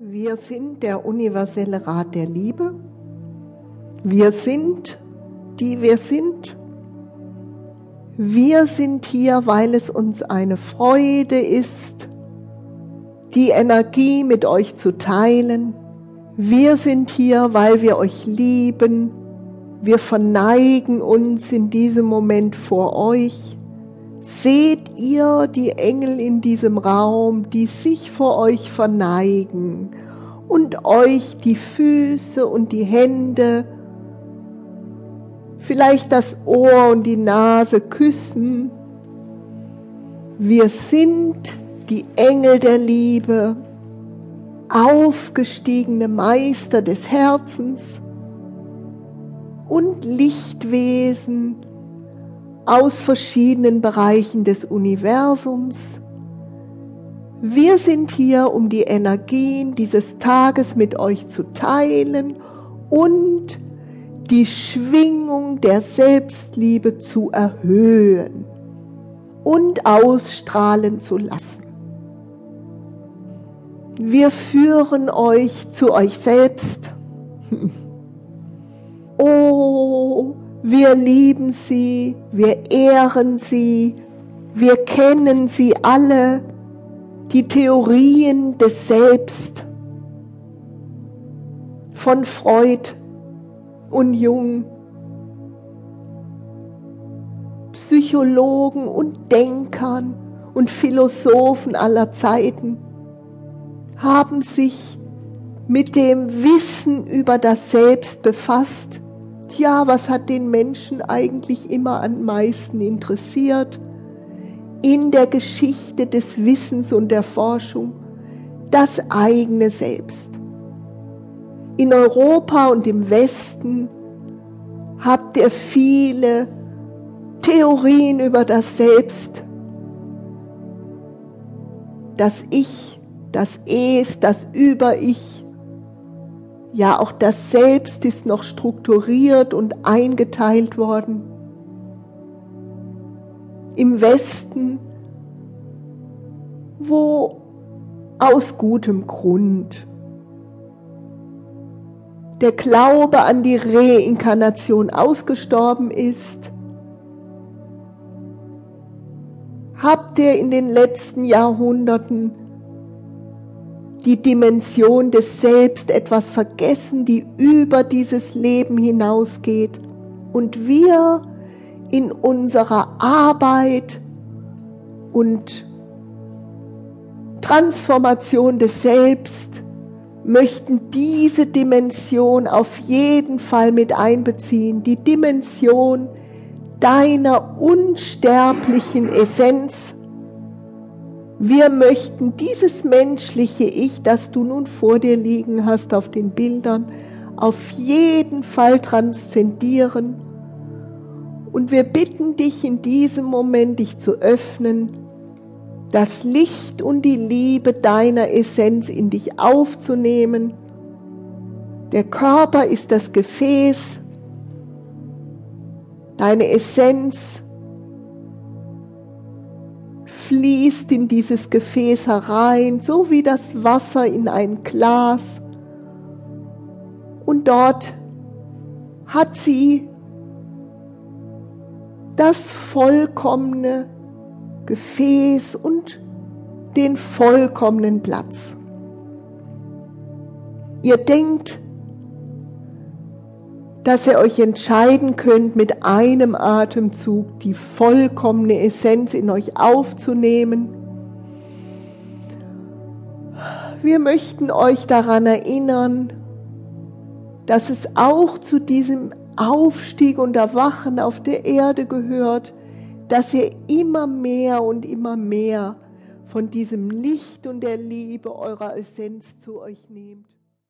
Wir sind der universelle Rat der Liebe. Wir sind, die wir sind. Wir sind hier, weil es uns eine Freude ist, die Energie mit euch zu teilen. Wir sind hier, weil wir euch lieben. Wir verneigen uns in diesem Moment vor euch. Seht ihr die Engel in diesem Raum, die sich vor euch verneigen und euch die Füße und die Hände, vielleicht das Ohr und die Nase küssen? Wir sind die Engel der Liebe, aufgestiegene Meister des Herzens und Lichtwesen, aus verschiedenen Bereichen des Universums. Wir sind hier, um die Energien dieses Tages mit euch zu teilen und die Schwingung der Selbstliebe zu erhöhen und ausstrahlen zu lassen. Wir führen euch zu euch selbst. Oh, wir lieben sie, wir ehren sie, wir kennen sie alle, die Theorien des Selbst von Freud und Jung, Psychologen und Denkern und Philosophen aller Zeiten haben sich mit dem Wissen über das Selbst befasst ja, was hat den Menschen eigentlich immer am meisten interessiert? In der Geschichte des Wissens und der Forschung das eigene Selbst. In Europa und im Westen habt ihr viele Theorien über das Selbst, das Ich, das Es, das Über-Ich, ja, auch das Selbst ist noch strukturiert und eingeteilt worden. Im Westen, wo aus gutem Grund der Glaube an die Reinkarnation ausgestorben ist, habt ihr in den letzten Jahrhunderten die Dimension des Selbst etwas vergessen, die über dieses Leben hinausgeht. Und wir in unserer Arbeit und Transformation des Selbst möchten diese Dimension auf jeden Fall mit einbeziehen, die Dimension deiner unsterblichen Essenz wir möchten dieses menschliche Ich, das du nun vor dir liegen hast auf den Bildern, auf jeden Fall transzendieren. Und wir bitten dich in diesem Moment, dich zu öffnen, das Licht und die Liebe deiner Essenz in dich aufzunehmen. Der Körper ist das Gefäß, deine Essenz fließt in dieses Gefäß herein, so wie das Wasser in ein Glas. Und dort hat sie das vollkommene Gefäß und den vollkommenen Platz. Ihr denkt, dass ihr euch entscheiden könnt, mit einem Atemzug die vollkommene Essenz in euch aufzunehmen. Wir möchten euch daran erinnern, dass es auch zu diesem Aufstieg und Erwachen auf der Erde gehört, dass ihr immer mehr und immer mehr von diesem Licht und der Liebe eurer Essenz zu euch nehmt.